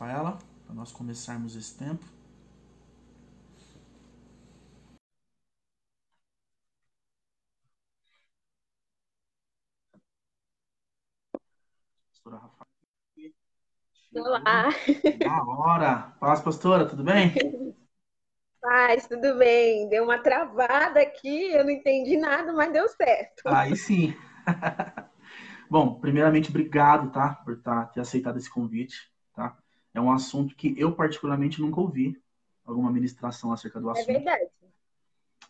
Rafaela, para nós começarmos esse tempo. Pastora Rafaela. Olá. Da hora. Paz, pastora, tudo bem? Paz, tudo bem? Deu uma travada aqui, eu não entendi nada, mas deu certo. Aí sim. Bom, primeiramente, obrigado, tá? Por tá, ter aceitado esse convite? É um assunto que eu, particularmente, nunca ouvi alguma ministração acerca do É assunto. verdade.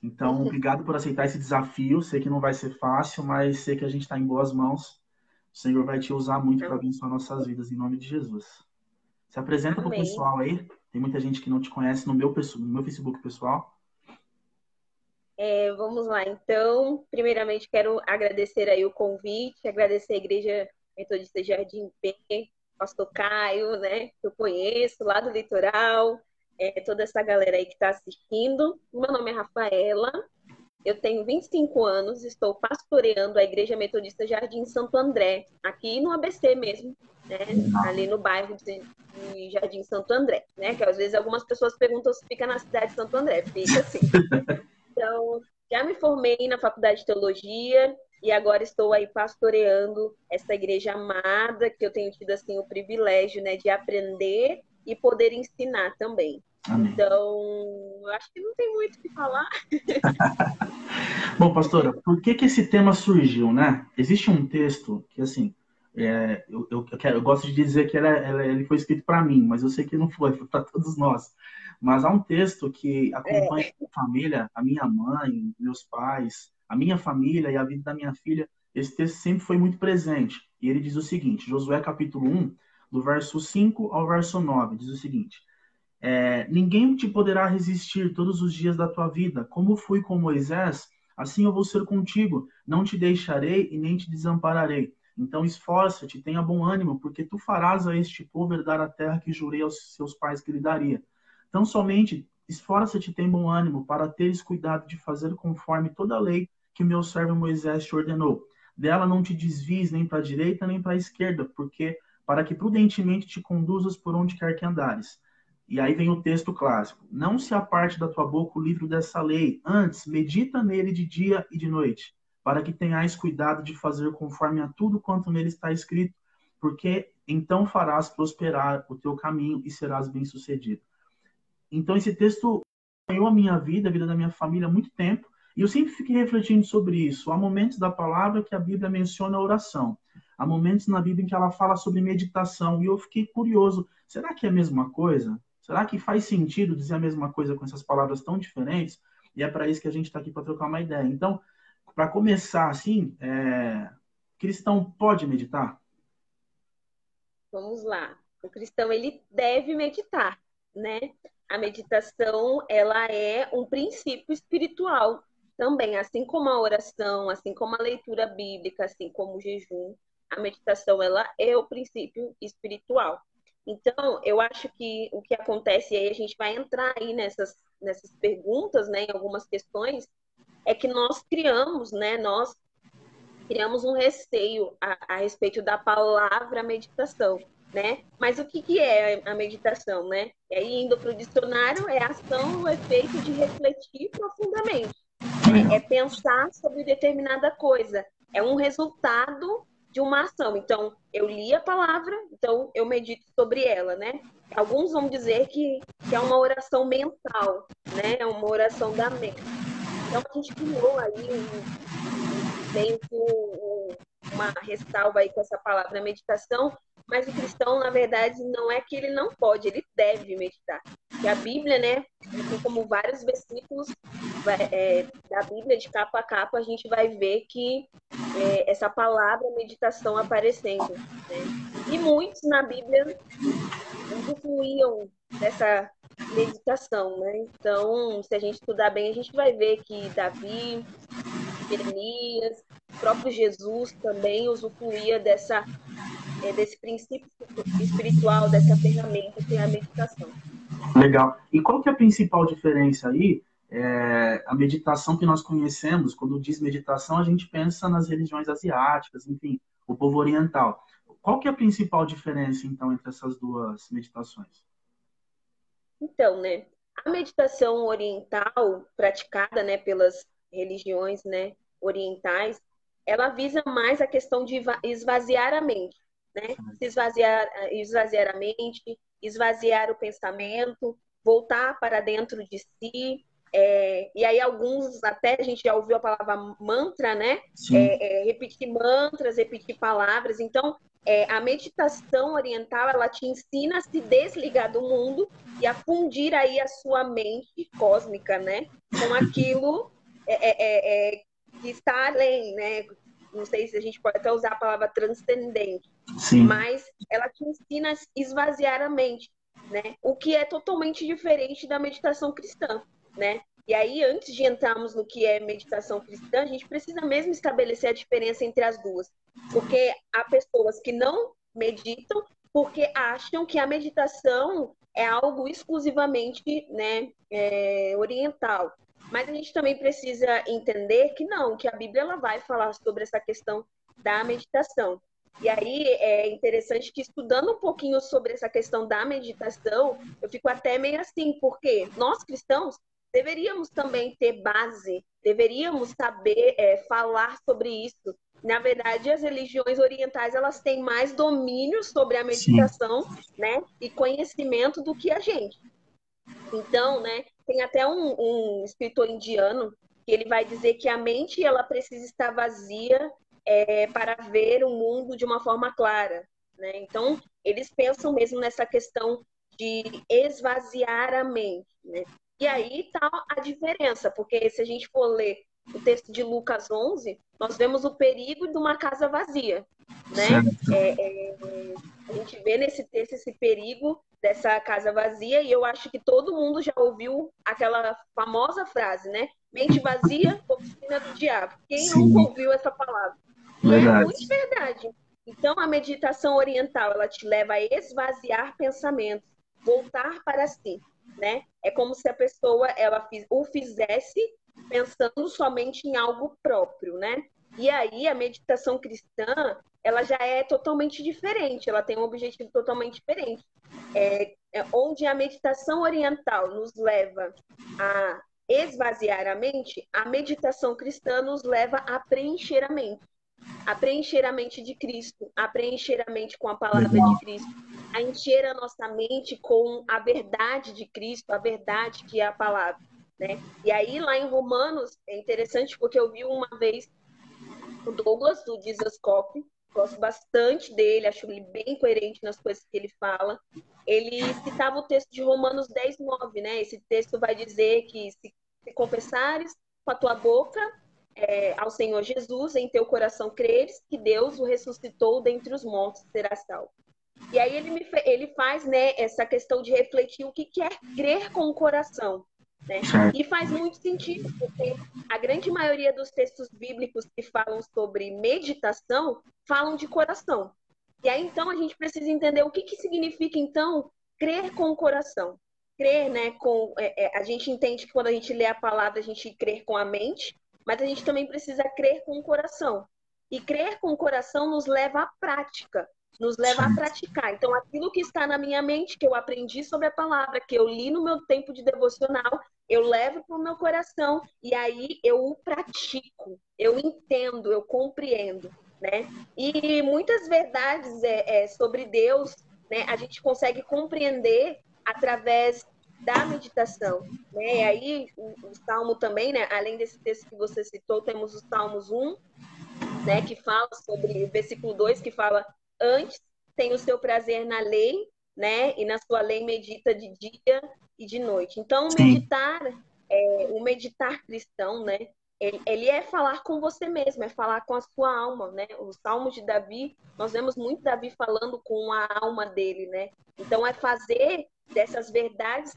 Então, obrigado por aceitar esse desafio. Sei que não vai ser fácil, mas sei que a gente está em boas mãos. O Senhor vai te usar muito para abençoar nossas vidas, em nome de Jesus. Se apresenta para o pessoal aí. Tem muita gente que não te conhece no meu, no meu Facebook pessoal. É, vamos lá, então. Primeiramente, quero agradecer aí o convite, agradecer a Igreja Metodista Jardim P, Pastor Caio, né, que eu conheço lá do litoral, é, toda essa galera aí que está assistindo. Meu nome é Rafaela, eu tenho 25 anos, estou pastoreando a Igreja Metodista Jardim Santo André, aqui no ABC mesmo, né, ali no bairro de, Jardim Santo André, né, que às vezes algumas pessoas perguntam se fica na cidade de Santo André, fica assim. Então, já me formei na Faculdade de Teologia e agora estou aí pastoreando essa igreja amada que eu tenho tido assim o privilégio, né, de aprender e poder ensinar também. Amém. Então, eu acho que não tem muito o que falar. Bom, pastora, por que que esse tema surgiu, né? Existe um texto que, assim, é, eu, eu, quero- eu gosto de dizer que ela- ela- ele foi escrito para mim, mas eu sei que não foi, foi para todos nós. Mas há um texto que acompanha a minha família, a minha mãe, meus pais, a minha família e a vida da minha filha. Esse texto sempre foi muito presente. E ele diz o seguinte, Josué capítulo 1, do verso 5 ao verso 9, diz o seguinte: é, Ninguém te poderá resistir todos os dias da tua vida. Como fui com Moisés, assim eu vou ser contigo. Não te deixarei e nem te desampararei. Então esforça-te, tenha bom ânimo, porque tu farás a este povo herdar a terra que jurei aos seus pais que lhe daria. Então somente esforça-te, tem bom ânimo, para teres cuidado de fazer conforme toda a lei que meu servo Moisés te ordenou. Dela não te desvies nem para a direita nem para a esquerda, porque para que prudentemente te conduzas por onde quer que andares. E aí vem o texto clássico. Não se aparte da tua boca o livro dessa lei, antes medita nele de dia e de noite, para que tenhais cuidado de fazer conforme a tudo quanto nele está escrito, porque então farás prosperar o teu caminho e serás bem-sucedido. Então esse texto acompanhou a minha vida, a vida da minha família há muito tempo, e eu sempre fiquei refletindo sobre isso. Há momentos da palavra que a Bíblia menciona a oração. Há momentos na Bíblia em que ela fala sobre meditação, e eu fiquei curioso, será que é a mesma coisa? Será que faz sentido dizer a mesma coisa com essas palavras tão diferentes? E é para isso que a gente está aqui para trocar uma ideia. Então, para começar assim, é... cristão pode meditar? Vamos lá. O cristão ele deve meditar, né? A meditação, ela é um princípio espiritual também, assim como a oração, assim como a leitura bíblica, assim como o jejum, a meditação ela é o princípio espiritual. Então, eu acho que o que acontece e aí a gente vai entrar aí nessas nessas perguntas, né, em algumas questões, é que nós criamos, né, nós criamos um receio a, a respeito da palavra meditação, né? Mas o que, que é a meditação, né? E aí, indo para o dicionário, é ação ou efeito de refletir profundamente. É, é pensar sobre determinada coisa. É um resultado de uma ação. Então, eu li a palavra, então eu medito sobre ela, né? Alguns vão dizer que, que é uma oração mental, né? É uma oração da mente. Então, a gente criou aí um, meio que um, uma ressalva aí com essa palavra meditação, mas o cristão, na verdade, não é que ele não pode, ele deve meditar. E a Bíblia, né, assim como vários versículos é, da Bíblia, de capa a capa, a gente vai ver que é, essa palavra meditação aparecendo. Né? E muitos na Bíblia usufruíam dessa meditação, né? Então, se a gente estudar bem, a gente vai ver que Davi, Jeremias, próprio Jesus também usufruía dessa, é, desse princípio espiritual, dessa ferramenta que é a meditação. Legal. E qual que é a principal diferença aí? É, a meditação que nós conhecemos, quando diz meditação, a gente pensa nas religiões asiáticas, enfim, o povo oriental. qual que é a principal diferença, então, entre essas duas meditações? Então, né, a meditação oriental praticada, né, pelas religiões, né, orientais, ela visa mais a questão de esvaziar a mente, né? Se esvaziar, esvaziar a mente, esvaziar o pensamento, voltar para dentro de si. É, e aí alguns até a gente já ouviu a palavra mantra, né? É, é, repetir mantras, repetir palavras. Então é, a meditação oriental ela te ensina a se desligar do mundo e a fundir aí a sua mente cósmica, né? Com aquilo é, é que está além, né? Não sei se a gente pode até usar a palavra transcendente, Sim. mas ela te ensina a esvaziar a mente, né? O que é totalmente diferente da meditação cristã, né? E aí, antes de entrarmos no que é meditação cristã, a gente precisa mesmo estabelecer a diferença entre as duas. Porque há pessoas que não meditam porque acham que a meditação é algo exclusivamente né, é, oriental. Mas a gente também precisa entender que não, que a Bíblia ela vai falar sobre essa questão da meditação. E aí é interessante que estudando um pouquinho sobre essa questão da meditação, eu fico até meio assim, porque nós cristãos deveríamos também ter base, deveríamos saber é, falar sobre isso. Na verdade, as religiões orientais elas têm mais domínio sobre a meditação, Sim. né, e conhecimento do que a gente. Então, né, tem até um, um escritor indiano que ele vai dizer que a mente ela precisa estar vazia é, para ver o mundo de uma forma clara. Né? Então, eles pensam mesmo nessa questão de esvaziar a mente. Né? E aí está a diferença, porque se a gente for ler o texto de Lucas 11, nós vemos o perigo de uma casa vazia. Né? É, é, a gente vê nesse texto esse perigo dessa casa vazia e eu acho que todo mundo já ouviu aquela famosa frase, né? Mente vazia, oficina do diabo. Quem Sim. nunca ouviu essa palavra? Verdade. é muito verdade. Então, a meditação oriental, ela te leva a esvaziar pensamentos, voltar para si, né? É como se a pessoa ela o fizesse pensando somente em algo próprio, né? E aí a meditação cristã, ela já é totalmente diferente, ela tem um objetivo totalmente diferente. É, é onde a meditação oriental nos leva a esvaziar a mente, a meditação cristã nos leva a preencher a mente a preencher a mente de Cristo, a preencher a mente com a palavra Legal. de Cristo, a encher a nossa mente com a verdade de Cristo, a verdade que é a palavra, né? E aí lá em Romanos é interessante porque eu vi uma vez o Douglas do Jesus gosto bastante dele, acho ele bem coerente nas coisas que ele fala. Ele citava o texto de Romanos 10, 9, né? Esse texto vai dizer que se, se confessares com a tua boca é, ao Senhor Jesus, em teu coração creres que Deus o ressuscitou dentre os mortos, será salvo. E aí ele, me, ele faz né, essa questão de refletir o que quer crer com o coração. Né? E faz muito sentido, porque a grande maioria dos textos bíblicos que falam sobre meditação falam de coração. E aí então a gente precisa entender o que, que significa então crer com o coração. Crer, né, com é, é, a gente entende que quando a gente lê a palavra a gente crer com a mente, mas a gente também precisa crer com o coração. E crer com o coração nos leva à prática, nos leva a praticar. Então, aquilo que está na minha mente, que eu aprendi sobre a palavra, que eu li no meu tempo de devocional, eu levo para o meu coração e aí eu o pratico, eu entendo, eu compreendo. Né? E muitas verdades é, é, sobre Deus né, a gente consegue compreender através da meditação. Né? E aí, o, o, Salmo também, né? além desse texto que você citou, temos o Salmos 1, né? que fala sobre, o versículo 2, que fala: Antes tem o seu prazer na lei, né? e na sua lei medita de dia e de noite. Então, meditar, é, o meditar cristão, né? Ele, ele, é falar com você mesmo, é falar com a sua alma, né? O Salmo de Davi, nós vemos muito Davi falando com a alma dele, né? Então é fazer dessas verdades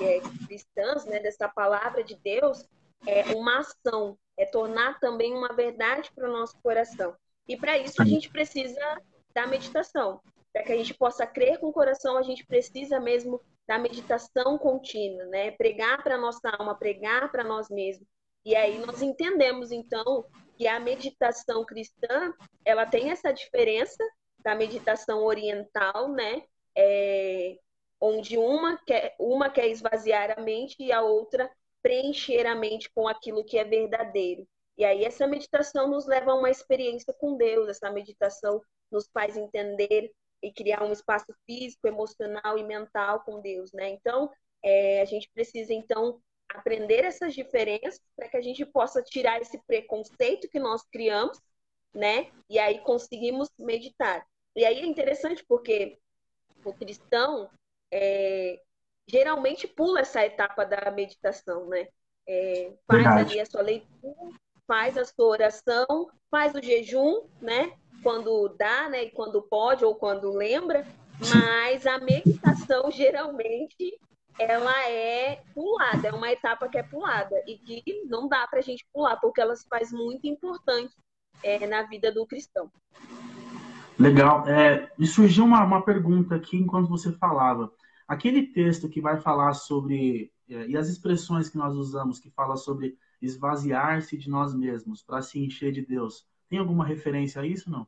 é, cristãs, né, dessa palavra de Deus, é uma ação, é tornar também uma verdade para o nosso coração. E para isso a gente precisa da meditação. Para que a gente possa crer com o coração, a gente precisa mesmo da meditação contínua, né? Pregar para nossa alma, pregar para nós mesmos. E aí nós entendemos então que a meditação cristã, ela tem essa diferença da meditação oriental, né? É, onde uma quer, uma quer esvaziar a mente e a outra preencher a mente com aquilo que é verdadeiro. E aí essa meditação nos leva a uma experiência com Deus, essa meditação nos faz entender e criar um espaço físico, emocional e mental com Deus, né? Então, é, a gente precisa então aprender essas diferenças para que a gente possa tirar esse preconceito que nós criamos, né? E aí conseguimos meditar. E aí é interessante porque o cristão é, geralmente pula essa etapa da meditação, né? É, faz Verdade. ali a sua leitura, faz a sua oração, faz o jejum, né? Quando dá, né? E quando pode ou quando lembra. Mas a meditação geralmente ela é pulada, é uma etapa que é pulada e que não dá para a gente pular porque ela se faz muito importante é, na vida do cristão. Legal. É, me surgiu uma, uma pergunta aqui enquanto você falava. Aquele texto que vai falar sobre, é, e as expressões que nós usamos, que fala sobre esvaziar-se de nós mesmos para se encher de Deus, tem alguma referência a isso, não?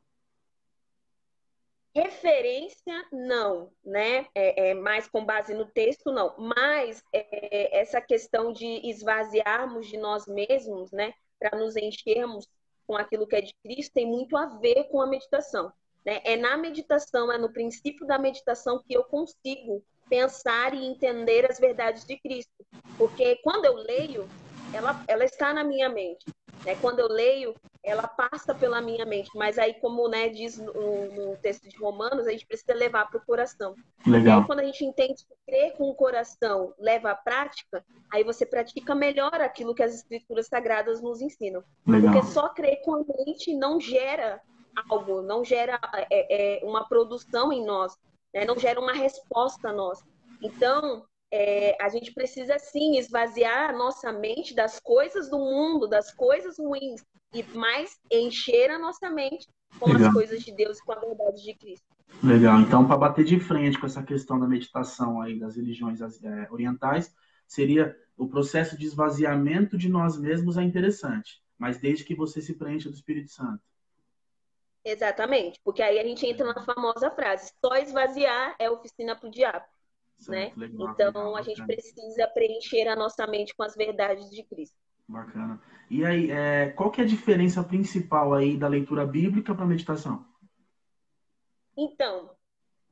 Referência, não, né? É, é, mais com base no texto, não. Mas é, essa questão de esvaziarmos de nós mesmos, né? Para nos enchermos com aquilo que é de Cristo, tem muito a ver com a meditação. Né? É na meditação, é no princípio da meditação que eu consigo pensar e entender as verdades de Cristo. Porque quando eu leio, ela, ela está na minha mente. Né? Quando eu leio, ela passa pela minha mente. Mas aí, como né, diz no, no texto de Romanos, a gente precisa levar para o coração. Legal. E aí, quando a gente entende que crer com o coração leva à prática, aí você pratica melhor aquilo que as escrituras sagradas nos ensinam. Legal. Porque só crer com a mente não gera algo, não gera é, é, uma produção em nós né? não gera uma resposta nossa. Então, é, a gente precisa sim esvaziar a nossa mente das coisas do mundo, das coisas ruins, e mais encher a nossa mente com Legal. as coisas de Deus e com a verdade de Cristo. Legal. Então, para bater de frente com essa questão da meditação aí das religiões é, orientais, seria o processo de esvaziamento de nós mesmos é interessante, mas desde que você se preencha do Espírito Santo. Exatamente, porque aí a gente entra na famosa frase: só esvaziar é oficina para o diabo. Né? Legal, então legal, a gente precisa preencher a nossa mente com as verdades de Cristo. Bacana. E aí, é, qual que é a diferença principal aí da leitura bíblica para a meditação? Então,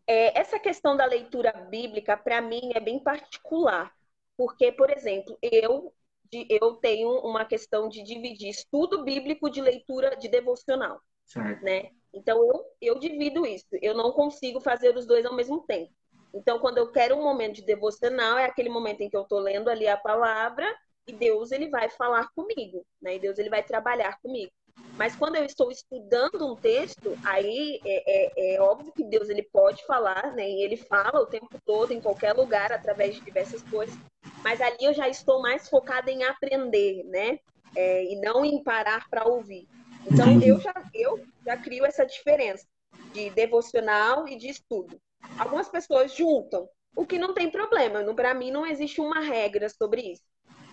é, essa questão da leitura bíblica, para mim, é bem particular. Porque, por exemplo, eu, eu tenho uma questão de dividir estudo bíblico de leitura de devocional. Certo. Né? Então eu, eu divido isso. Eu não consigo fazer os dois ao mesmo tempo. Então, quando eu quero um momento de devocional, é aquele momento em que eu estou lendo ali a palavra e Deus ele vai falar comigo, né? E Deus ele vai trabalhar comigo. Mas quando eu estou estudando um texto, aí é, é, é, óbvio que Deus ele pode falar, né? E ele fala o tempo todo, em qualquer lugar, através de diversas coisas. Mas ali eu já estou mais focada em aprender, né? É, e não em parar para ouvir. Então, eu já, eu já crio essa diferença de devocional e de estudo. Algumas pessoas juntam, o que não tem problema. Para mim, não existe uma regra sobre isso.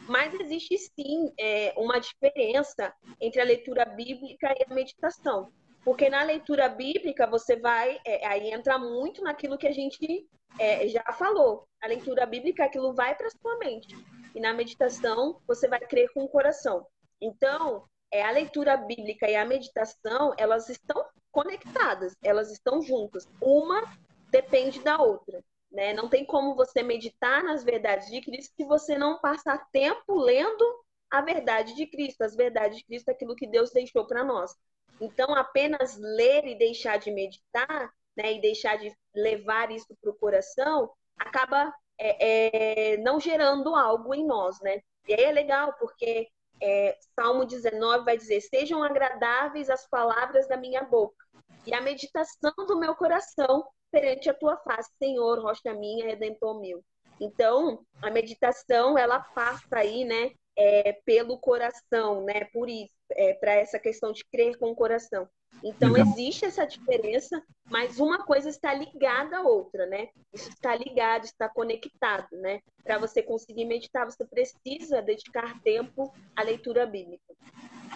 Mas existe sim é, uma diferença entre a leitura bíblica e a meditação. Porque na leitura bíblica você vai, é, aí entra muito naquilo que a gente é, já falou. A leitura bíblica, aquilo vai para sua mente. E na meditação você vai crer com o coração. Então, é, a leitura bíblica e a meditação, elas estão conectadas, elas estão juntas. Uma depende da outra. Né? Não tem como você meditar nas verdades de Cristo se você não passar tempo lendo a verdade de Cristo, as verdades de Cristo, aquilo que Deus deixou para nós. Então, apenas ler e deixar de meditar, né, e deixar de levar isso para o coração, acaba é, é, não gerando algo em nós, né? E aí é legal, porque é, Salmo 19 vai dizer: Sejam agradáveis as palavras da minha boca e a meditação do meu coração perante a tua face, Senhor, rocha minha, redentor meu. Então, a meditação, ela passa aí, né, é, pelo coração, né, por isso, é, para essa questão de crer com o coração. Então, Legal. existe essa diferença, mas uma coisa está ligada à outra, né? Isso está ligado, está conectado, né? Para você conseguir meditar, você precisa dedicar tempo à leitura bíblica.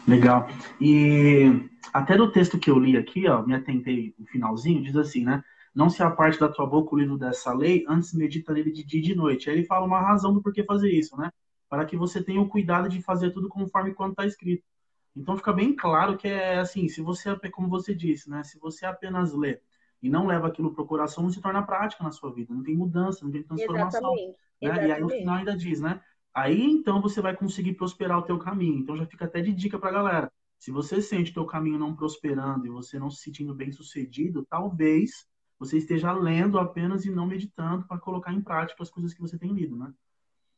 Legal. E até do texto que eu li aqui, ó, me atentei no finalzinho, diz assim, né? Não se aparte da tua boca o livro dessa lei, antes medita nele de dia e de noite. Aí ele fala uma razão do porquê fazer isso, né? Para que você tenha o cuidado de fazer tudo conforme quando está escrito. Então fica bem claro que é assim, se você, como você disse, né? Se você apenas lê e não leva aquilo para o coração, não se torna prática na sua vida. Não tem mudança, não tem transformação. Exatamente. Né? Exatamente. E aí no final ainda diz, né? Aí então você vai conseguir prosperar o teu caminho. Então já fica até de dica para a galera. Se você sente teu caminho não prosperando e você não se sentindo bem sucedido, talvez você esteja lendo apenas e não meditando para colocar em prática as coisas que você tem lido, né?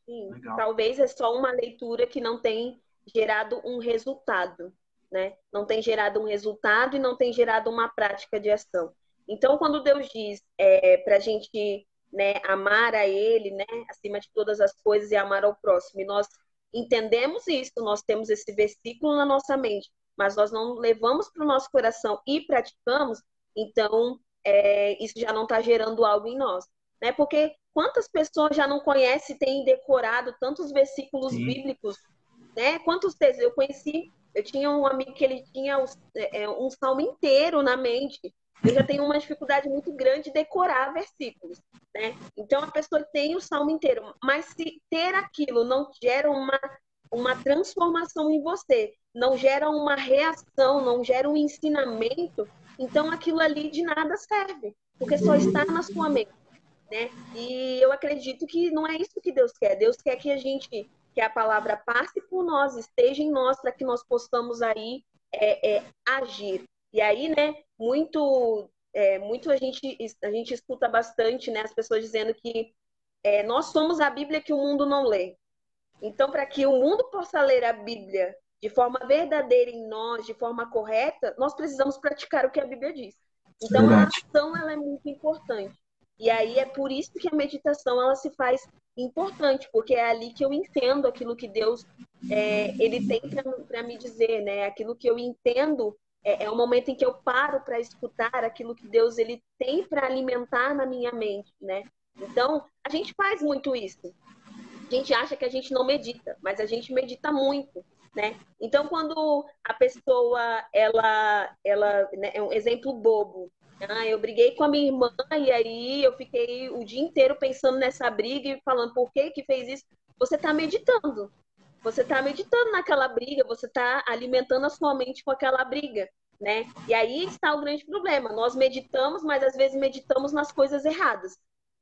Sim. Legal. Talvez é só uma leitura que não tem gerado um resultado, né? Não tem gerado um resultado e não tem gerado uma prática de ação. Então, quando Deus diz é, para a gente né, amar a Ele, né, acima de todas as coisas e amar ao próximo, e nós entendemos isso, nós temos esse versículo na nossa mente, mas nós não levamos para o nosso coração e praticamos, então é, isso já não está gerando algo em nós. Né? Porque quantas pessoas já não conhecem, têm decorado tantos versículos Sim. bíblicos, né? Quantos textos? Eu conheci, eu tinha um amigo que ele tinha é, um salmo inteiro na mente. Eu já tenho uma dificuldade muito grande de decorar versículos, né? Então a pessoa tem o salmo inteiro, mas se ter aquilo não gera uma, uma transformação em você, não gera uma reação, não gera um ensinamento, então aquilo ali de nada serve, porque só está na sua mente, né? E eu acredito que não é isso que Deus quer. Deus quer que a gente, que a palavra passe por nós, esteja em nós, para que nós possamos aí é, é, agir. E aí, né? Muito, é, muito a gente a gente escuta bastante, né? As pessoas dizendo que é, nós somos a Bíblia que o mundo não lê. Então, para que o mundo possa ler a Bíblia de forma verdadeira em nós, de forma correta, nós precisamos praticar o que a Bíblia diz. Então Verdade. a ação ela é muito importante. E aí é por isso que a meditação ela se faz importante, porque é ali que eu entendo aquilo que Deus é, ele tem para me dizer, né? Aquilo que eu entendo é, é o momento em que eu paro para escutar aquilo que Deus ele tem para alimentar na minha mente, né? Então a gente faz muito isso. A gente acha que a gente não medita, mas a gente medita muito né? Então, quando a pessoa, ela, ela, né, é um exemplo bobo. Ah, eu briguei com a minha irmã e aí eu fiquei o dia inteiro pensando nessa briga e falando por que que fez isso. Você está meditando. Você está meditando naquela briga, você está alimentando a sua mente com aquela briga, né? E aí está o grande problema. Nós meditamos, mas às vezes meditamos nas coisas erradas,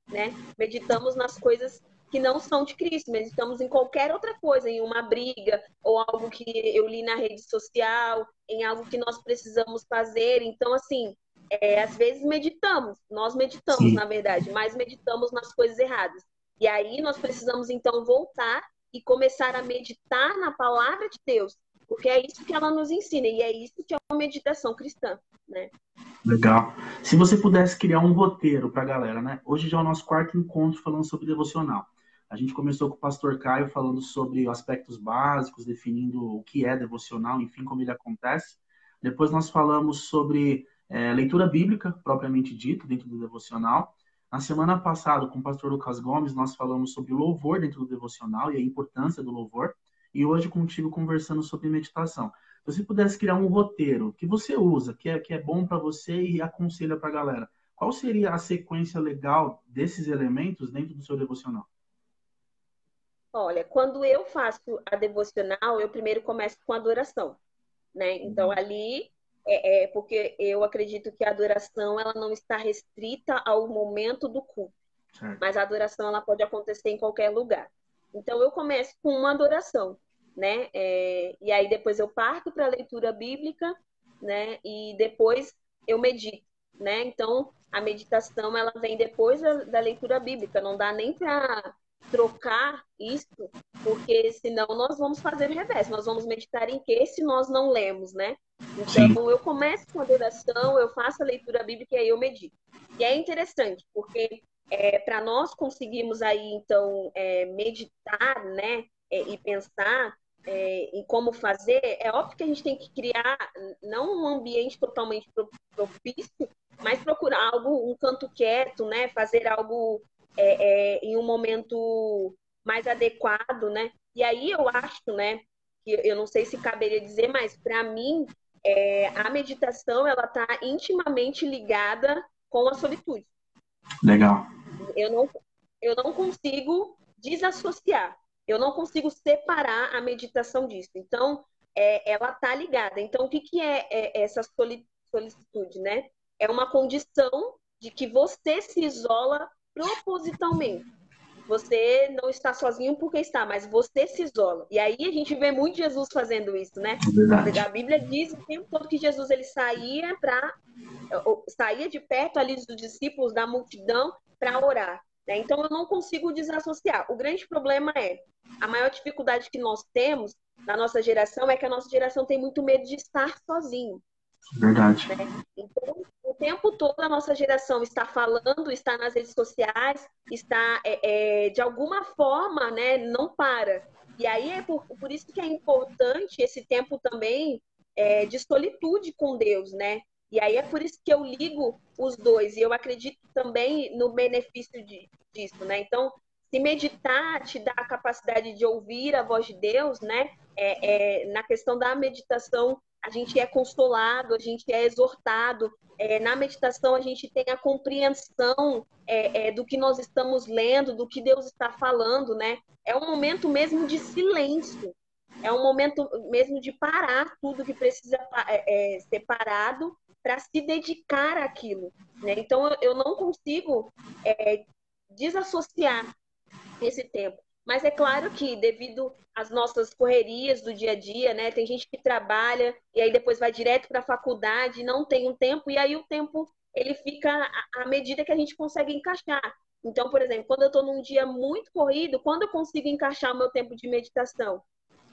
né? Meditamos nas coisas que não são de Cristo, mas estamos em qualquer outra coisa, em uma briga, ou algo que eu li na rede social, em algo que nós precisamos fazer. Então, assim, é, às vezes meditamos, nós meditamos, Sim. na verdade, mas meditamos nas coisas erradas. E aí nós precisamos, então, voltar e começar a meditar na palavra de Deus, porque é isso que ela nos ensina, e é isso que é uma meditação cristã, né? Legal. Se você pudesse criar um roteiro para a galera, né? Hoje já é o nosso quarto encontro falando sobre devocional. A gente começou com o pastor Caio falando sobre aspectos básicos, definindo o que é devocional, enfim, como ele acontece. Depois nós falamos sobre é, leitura bíblica, propriamente dito, dentro do devocional. Na semana passada, com o pastor Lucas Gomes, nós falamos sobre louvor dentro do devocional e a importância do louvor. E hoje contigo conversando sobre meditação. Se você pudesse criar um roteiro que você usa, que é, que é bom para você e aconselha para a galera, qual seria a sequência legal desses elementos dentro do seu devocional? Olha, quando eu faço a devocional, eu primeiro começo com a adoração, né? Então uhum. ali é, é, porque eu acredito que a adoração ela não está restrita ao momento do culto, mas a adoração ela pode acontecer em qualquer lugar. Então eu começo com uma adoração, né? É, e aí depois eu parto para a leitura bíblica, né? E depois eu medito, né? Então a meditação ela vem depois da, da leitura bíblica, não dá nem para trocar isso, porque senão nós vamos fazer o reverso, nós vamos meditar em que se nós não lemos, né? Então Sim. eu começo com a adoração, eu faço a leitura bíblica e aí eu medito. E é interessante, porque é, para nós conseguirmos aí então é, meditar, né, é, e pensar é, em como fazer, é óbvio que a gente tem que criar não um ambiente totalmente propício, mas procurar algo, um canto quieto, né, fazer algo é, é, em um momento mais adequado, né? E aí eu acho, né, que eu não sei se caberia dizer, mas para mim é, a meditação ela está intimamente ligada com a solitude. Legal. Eu não, eu não consigo desassociar. Eu não consigo separar a meditação disso. Então, é, ela está ligada. Então, o que, que é, é essa solicitude, né? É uma condição de que você se isola propositalmente. Você não está sozinho porque está, mas você se isola. E aí a gente vê muito Jesus fazendo isso, né? Verdade. A Bíblia diz o tempo todo que Jesus ele saía para saía de perto ali dos discípulos da multidão para orar. Né? Então eu não consigo desassociar. O grande problema é a maior dificuldade que nós temos na nossa geração é que a nossa geração tem muito medo de estar sozinho. Verdade. Né? Então, o tempo todo a nossa geração está falando, está nas redes sociais, está é, é, de alguma forma, né, não para. E aí é por, por isso que é importante esse tempo também é, de solitude com Deus, né? E aí é por isso que eu ligo os dois. E eu acredito também no benefício de, disso, né? Então, se meditar te dá a capacidade de ouvir a voz de Deus, né? É, é, na questão da meditação, a gente é consolado, a gente é exortado. É, na meditação, a gente tem a compreensão é, é, do que nós estamos lendo, do que Deus está falando, né? É um momento mesmo de silêncio. É um momento mesmo de parar tudo que precisa é, ser parado para se dedicar àquilo. Né? Então, eu não consigo desassociar esse tempo. Mas é claro que, devido às nossas correrias do dia a dia, né? Tem gente que trabalha e aí depois vai direto para a faculdade, não tem um tempo, e aí o tempo ele fica à medida que a gente consegue encaixar. Então, por exemplo, quando eu estou num dia muito corrido, quando eu consigo encaixar o meu tempo de meditação?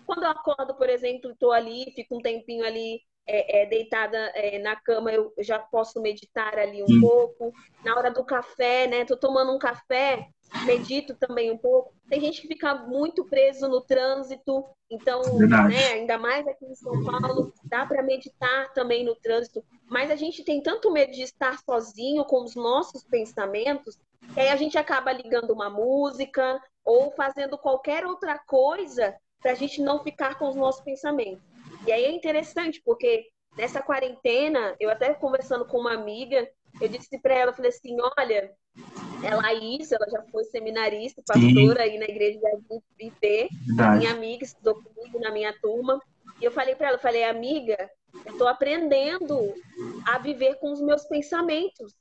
Quando eu acordo, por exemplo, estou ali, fico um tempinho ali é, é, deitada é, na cama, eu já posso meditar ali um pouco. Na hora do café, né? Tô tomando um café, medito também um pouco. Tem gente que fica muito preso no trânsito, então, né, ainda mais aqui em São Paulo, dá para meditar também no trânsito. Mas a gente tem tanto medo de estar sozinho com os nossos pensamentos, que aí a gente acaba ligando uma música ou fazendo qualquer outra coisa para a gente não ficar com os nossos pensamentos. E aí é interessante, porque nessa quarentena, eu até conversando com uma amiga, eu disse para ela, falei assim, olha, é Laís, ela já foi seminarista, pastora Sim. aí na igreja de IP, minha amiga, estudou comigo na minha turma. E eu falei para ela, falei, amiga, eu estou aprendendo a viver com os meus pensamentos,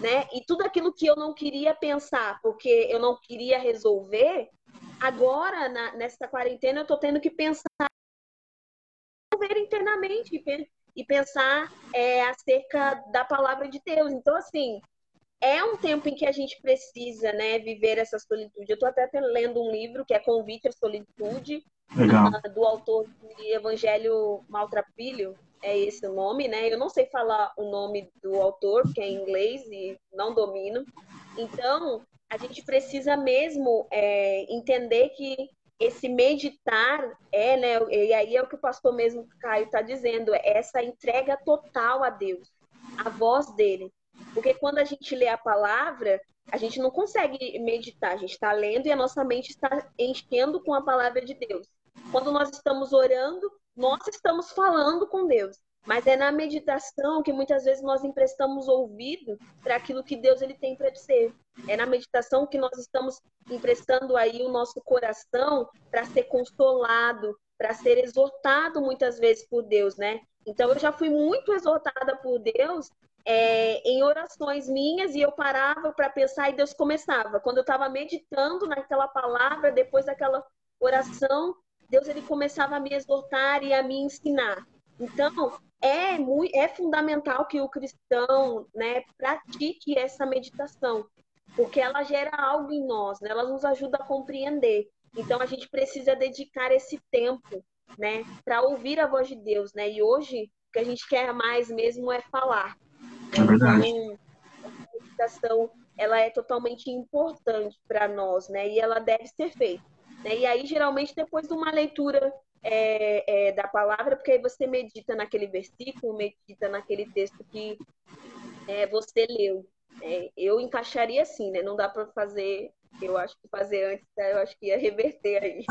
né? E tudo aquilo que eu não queria pensar, porque eu não queria resolver, agora, na, nessa quarentena, eu estou tendo que pensar ver internamente e pensar é, acerca da palavra de Deus. Então, assim, é um tempo em que a gente precisa né, viver essa solitude. Eu estou até lendo um livro que é Convite à Solitude, uh, do autor de Evangelho Maltrapilho, é esse o nome, né? Eu não sei falar o nome do autor, que é em inglês e não domino. Então, a gente precisa mesmo é, entender que esse meditar é, né? E aí é o que o pastor mesmo Caio está dizendo, é essa entrega total a Deus, a voz dele. Porque quando a gente lê a palavra, a gente não consegue meditar, a gente está lendo e a nossa mente está enchendo com a palavra de Deus. Quando nós estamos orando, nós estamos falando com Deus. Mas é na meditação que muitas vezes nós emprestamos ouvido para aquilo que Deus ele tem para dizer. É na meditação que nós estamos emprestando aí o nosso coração para ser consolado, para ser exortado muitas vezes por Deus, né? Então eu já fui muito exortada por Deus é, em orações minhas e eu parava para pensar e Deus começava. Quando eu estava meditando naquela palavra, depois daquela oração, Deus ele começava a me exortar e a me ensinar. Então, é, muito, é fundamental que o cristão né, pratique essa meditação, porque ela gera algo em nós, né? ela nos ajuda a compreender. Então, a gente precisa dedicar esse tempo né, para ouvir a voz de Deus. Né? E hoje, o que a gente quer mais mesmo é falar. É verdade. Então, a meditação ela é totalmente importante para nós, né? E ela deve ser feita. Né? E aí, geralmente, depois de uma leitura é, é, da palavra, porque aí você medita naquele versículo, medita naquele texto que é, você leu. É, eu encaixaria assim, né? Não dá para fazer, eu acho que fazer antes, né? eu acho que ia reverter aí.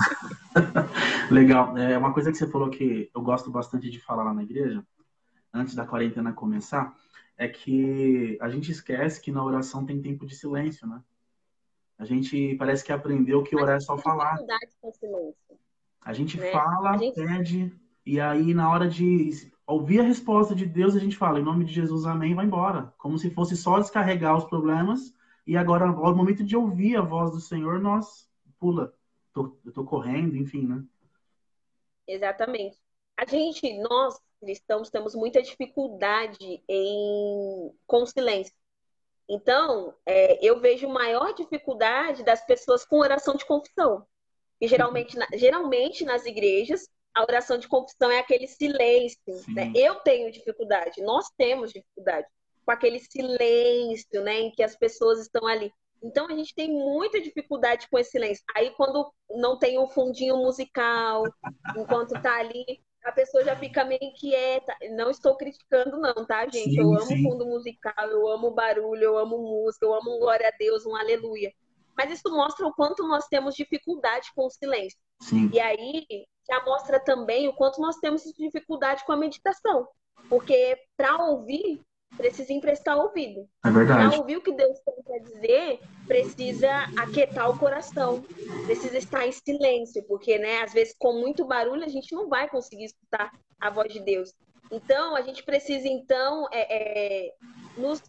Legal. É uma coisa que você falou que eu gosto bastante de falar lá na igreja, antes da quarentena começar, é que a gente esquece que na oração tem tempo de silêncio, né? A gente parece que aprendeu que orar é só falar. A gente né? fala, a gente... pede, e aí na hora de ouvir a resposta de Deus, a gente fala, em nome de Jesus, amém, vai embora. Como se fosse só descarregar os problemas, e agora, no momento de ouvir a voz do Senhor, nós pula. Tô, eu tô correndo, enfim, né? Exatamente. A gente, nós cristãos, temos muita dificuldade em com silêncio. Então, é, eu vejo maior dificuldade das pessoas com oração de confissão. E geralmente, na, geralmente nas igrejas, a oração de confissão é aquele silêncio. Né? Eu tenho dificuldade, nós temos dificuldade com aquele silêncio, né, em que as pessoas estão ali. Então a gente tem muita dificuldade com esse silêncio. Aí quando não tem um fundinho musical, enquanto tá ali, a pessoa já fica meio inquieta. Não estou criticando, não, tá, gente? Sim, eu amo sim. fundo musical, eu amo barulho, eu amo música, eu amo glória a Deus, um aleluia. Mas isso mostra o quanto nós temos dificuldade com o silêncio. Sim. E aí já mostra também o quanto nós temos dificuldade com a meditação. Porque para ouvir, precisa emprestar ouvido. É verdade. Para ouvir o que Deus quer dizer, precisa aquietar o coração, precisa estar em silêncio, porque, né, às vezes com muito barulho a gente não vai conseguir escutar a voz de Deus. Então, a gente precisa, então, é, é, nos,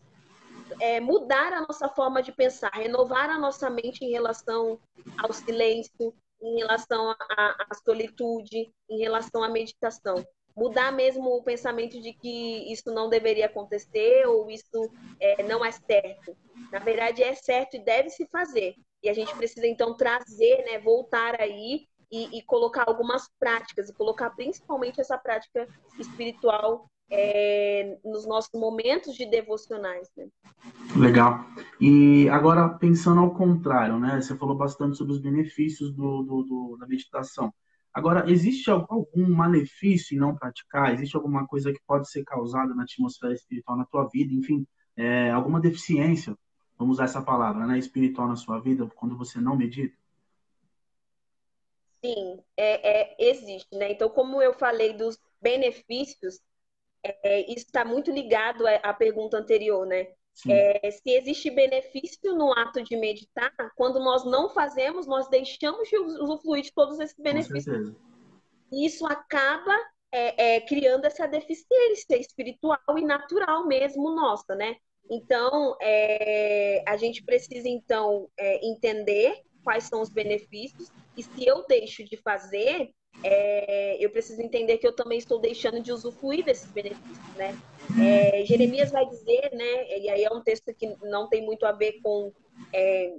é, mudar a nossa forma de pensar, renovar a nossa mente em relação ao silêncio, em relação à solitude, em relação à meditação mudar mesmo o pensamento de que isso não deveria acontecer ou isso é, não é certo. Na verdade, é certo e deve se fazer. E a gente precisa, então, trazer, né, voltar aí e, e colocar algumas práticas, e colocar principalmente essa prática espiritual é, nos nossos momentos de devocionais. Né? Legal. E agora, pensando ao contrário, né? Você falou bastante sobre os benefícios do, do, do da meditação. Agora, existe algum malefício em não praticar? Existe alguma coisa que pode ser causada na atmosfera espiritual na tua vida? Enfim, é, alguma deficiência, vamos usar essa palavra, né, espiritual na sua vida quando você não medita? Sim, é, é, existe, né? Então, como eu falei dos benefícios, é, isso está muito ligado à pergunta anterior, né? É, se existe benefício no ato de meditar, quando nós não fazemos, nós deixamos de usufruir de todos esses benefícios. E isso acaba é, é, criando essa deficiência espiritual e natural mesmo nossa, né? Então, é, a gente precisa, então, é, entender quais são os benefícios e se eu deixo de fazer, é, eu preciso entender que eu também estou deixando de usufruir desses benefícios, né? É, Jeremias vai dizer, né? E aí é um texto que não tem muito a ver com é,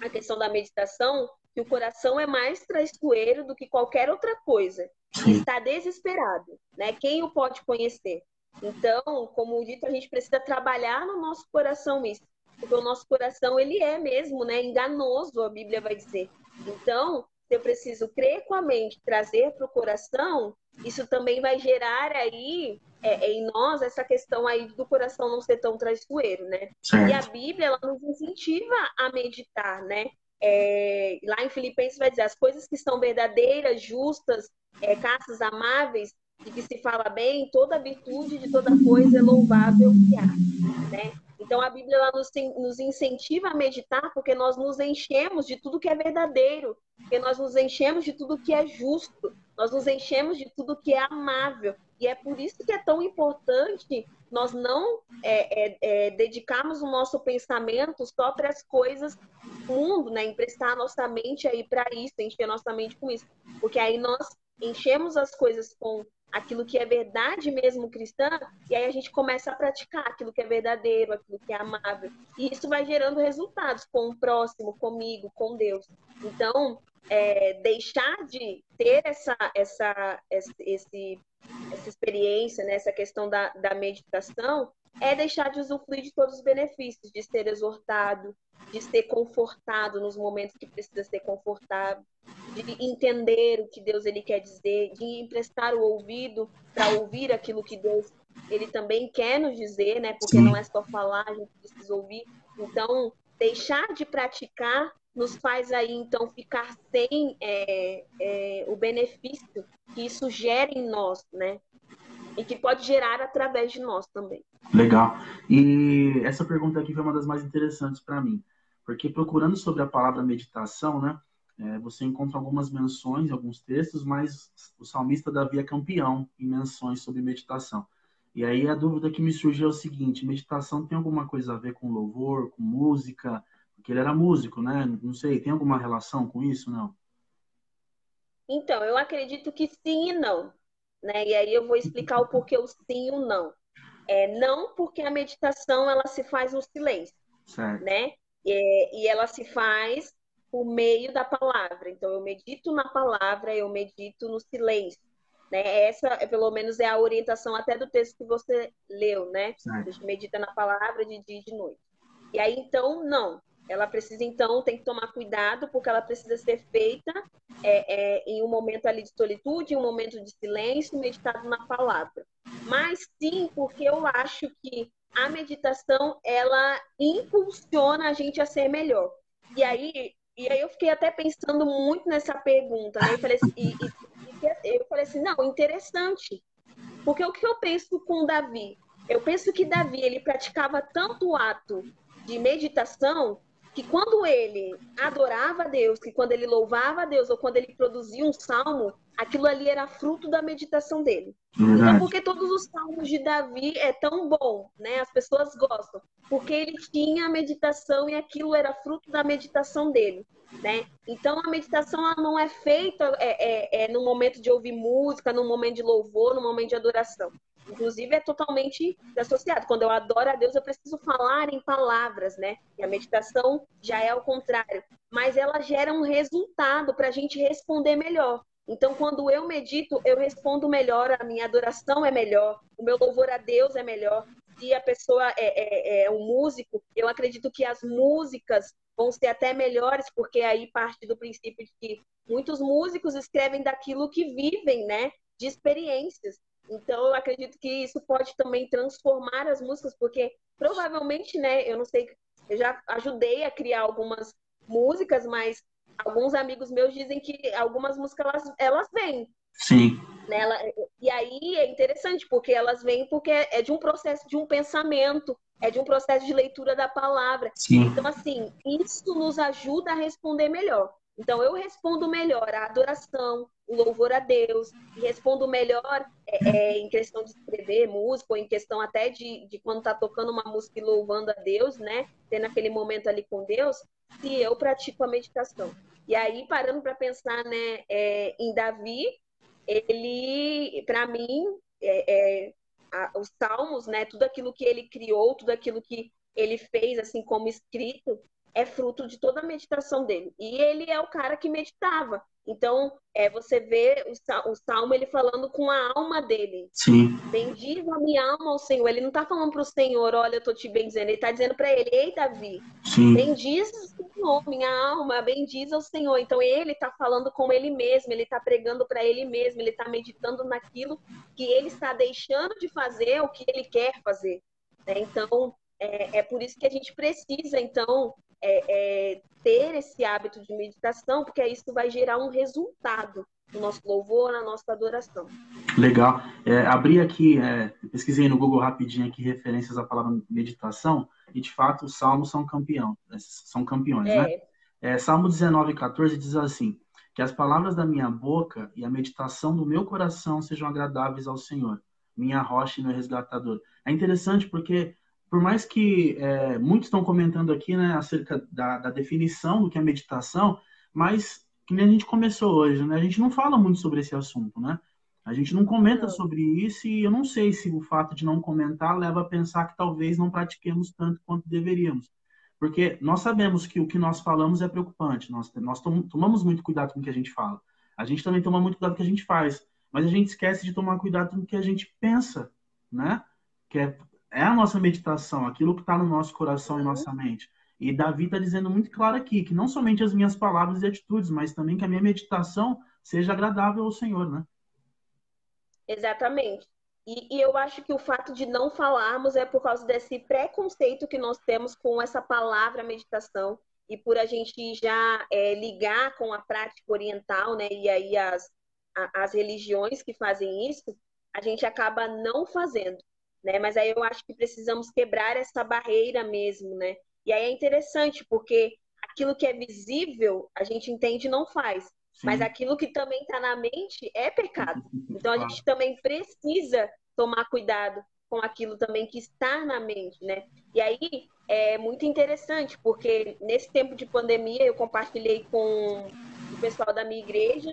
a questão da meditação, que o coração é mais traiçoeiro do que qualquer outra coisa. Está desesperado, né? Quem o pode conhecer? Então, como dito, a gente precisa trabalhar no nosso coração isso, porque o nosso coração ele é mesmo, né? Enganoso, a Bíblia vai dizer. Então, se eu preciso crer com a mente, trazer para o coração, isso também vai gerar aí é, é, em nós essa questão aí do coração não ser tão traiçoeiro, né? Certo. E a Bíblia ela nos incentiva a meditar, né? É, lá em Filipenses vai dizer as coisas que são verdadeiras, justas, é, caças amáveis, e que se fala bem, toda virtude de toda coisa é louvável que há, né? Então a Bíblia ela nos, nos incentiva a meditar porque nós nos enchemos de tudo que é verdadeiro, porque nós nos enchemos de tudo que é justo, nós nos enchemos de tudo que é amável. E é por isso que é tão importante nós não é, é, é, dedicarmos o nosso pensamento só para as coisas do mundo, né? Emprestar a nossa mente aí para isso, encher a nossa mente com isso. Porque aí nós enchemos as coisas com aquilo que é verdade mesmo cristã, e aí a gente começa a praticar aquilo que é verdadeiro, aquilo que é amável. E isso vai gerando resultados com o próximo, comigo, com Deus. Então, é, deixar de ter essa, essa, esse, essa experiência, né, essa questão da, da meditação, é deixar de usufruir de todos os benefícios, de ser exortado, de ser confortado nos momentos que precisa ser confortado, de entender o que Deus ele quer dizer, de emprestar o ouvido para ouvir aquilo que Deus ele também quer nos dizer, né? Porque Sim. não é só falar, a gente precisa ouvir. Então, deixar de praticar nos faz aí então ficar sem é, é, o benefício que isso gera em nós, né? E que pode gerar através de nós também. Legal. E essa pergunta aqui foi uma das mais interessantes para mim, porque procurando sobre a palavra meditação, né? É, você encontra algumas menções alguns textos, mas o salmista Davi é campeão em menções sobre meditação. E aí a dúvida que me surgiu é o seguinte: meditação tem alguma coisa a ver com louvor, com música? Porque ele era músico, né? Não sei, tem alguma relação com isso, não? Então, eu acredito que sim e não. Né? E aí eu vou explicar o porquê o sim e o não. É, não porque a meditação ela se faz no silêncio, certo. né? E, e ela se faz por meio da palavra. Então, eu medito na palavra, eu medito no silêncio. Né? Essa, pelo menos, é a orientação até do texto que você leu, né? Certo. A gente medita na palavra de dia e de noite. E aí, então, não. Ela precisa, então, tem que tomar cuidado, porque ela precisa ser feita é, é, em um momento ali de solitude, em um momento de silêncio, meditado na palavra. Mas sim, porque eu acho que a meditação, ela impulsiona a gente a ser melhor. E aí, e aí eu fiquei até pensando muito nessa pergunta, né? Eu falei assim, e, e, eu falei assim não, interessante. Porque o que eu penso com Davi? Eu penso que Davi, ele praticava tanto o ato de meditação que quando ele adorava a Deus, que quando ele louvava a Deus ou quando ele produzia um salmo, aquilo ali era fruto da meditação dele. Verdade. Então, porque todos os salmos de Davi é tão bom, né? As pessoas gostam, porque ele tinha a meditação e aquilo era fruto da meditação dele, né? Então, a meditação ela não é feita é, é, é no momento de ouvir música, no momento de louvor, no momento de adoração. Inclusive, é totalmente associado. Quando eu adoro a Deus, eu preciso falar em palavras, né? E a meditação já é ao contrário. Mas ela gera um resultado para a gente responder melhor. Então, quando eu medito, eu respondo melhor, a minha adoração é melhor, o meu louvor a Deus é melhor. Se a pessoa é, é, é um músico, eu acredito que as músicas vão ser até melhores, porque aí parte do princípio de que muitos músicos escrevem daquilo que vivem, né? De experiências. Então, eu acredito que isso pode também transformar as músicas, porque provavelmente, né, eu não sei, eu já ajudei a criar algumas músicas, mas alguns amigos meus dizem que algumas músicas elas, elas vêm. Sim. Nela, e aí é interessante, porque elas vêm porque é de um processo de um pensamento, é de um processo de leitura da palavra. Sim. Então, assim, isso nos ajuda a responder melhor. Então, eu respondo melhor a adoração, o louvor a Deus, e respondo melhor é, é, em questão de escrever música, ou em questão até de, de quando está tocando uma música e louvando a Deus, né? Tendo aquele momento ali com Deus, se eu pratico a meditação. E aí, parando para pensar né, é, em Davi, ele, para mim, é, é, a, os salmos, né, tudo aquilo que ele criou, tudo aquilo que ele fez, assim como escrito, é fruto de toda a meditação dele. E ele é o cara que meditava. Então, é, você vê o, o Salmo ele falando com a alma dele. Sim. Bendiz a minha alma ao Senhor. Ele não está falando para o Senhor, olha, eu estou te bendizendo. Ele está dizendo para ele, ei, Davi, Sim. bendiz o Senhor, minha alma, bendiz ao Senhor. Então, ele está falando com ele mesmo, ele está pregando para ele mesmo, ele está meditando naquilo que ele está deixando de fazer, o que ele quer fazer. Né? Então, é, é por isso que a gente precisa, então, é, é, ter esse hábito de meditação, porque isso vai gerar um resultado no nosso louvor, na nossa adoração. Legal. É, abri aqui, é, pesquisei no Google rapidinho aqui referências à palavra meditação, e de fato os salmos são campeão, é, são campeões, né? é. né? Salmo 19, 14 diz assim, que as palavras da minha boca e a meditação do meu coração sejam agradáveis ao Senhor, minha rocha e meu resgatador. É interessante porque por mais que é, muitos estão comentando aqui né, acerca da, da, definição do que é meditação, mas que nem a gente começou hoje, né? A gente não fala muito sobre esse assunto, né? A gente não comenta sobre isso e eu não sei se o fato de não comentar leva a pensar que talvez não pratiquemos tanto quanto deveríamos. Porque nós sabemos que o que nós falamos é preocupante, nós, nós tomamos muito cuidado com o que a gente fala. A gente também toma muito cuidado com o que a gente faz, mas a gente esquece de tomar cuidado com o que a gente pensa, né? Que é é a nossa meditação, aquilo que está no nosso coração e nossa mente. E Davi está dizendo muito claro aqui que não somente as minhas palavras e atitudes, mas também que a minha meditação seja agradável ao Senhor, né? Exatamente. E, e, eu acho que o fato de não falarmos é por causa desse preconceito que nós temos com essa palavra meditação. e por a gente já é, ligar com a prática oriental, né, e aí as, a, as religiões que fazem isso, a gente acaba não fazendo, né? Mas aí eu acho que precisamos quebrar essa barreira mesmo, né? E aí é interessante, porque aquilo que é visível, a gente entende e não faz. Sim. Mas aquilo que também está na mente é pecado. Então a gente também precisa tomar cuidado com aquilo também que está na mente, né? E aí é muito interessante, porque nesse tempo de pandemia eu compartilhei com o pessoal da minha igreja,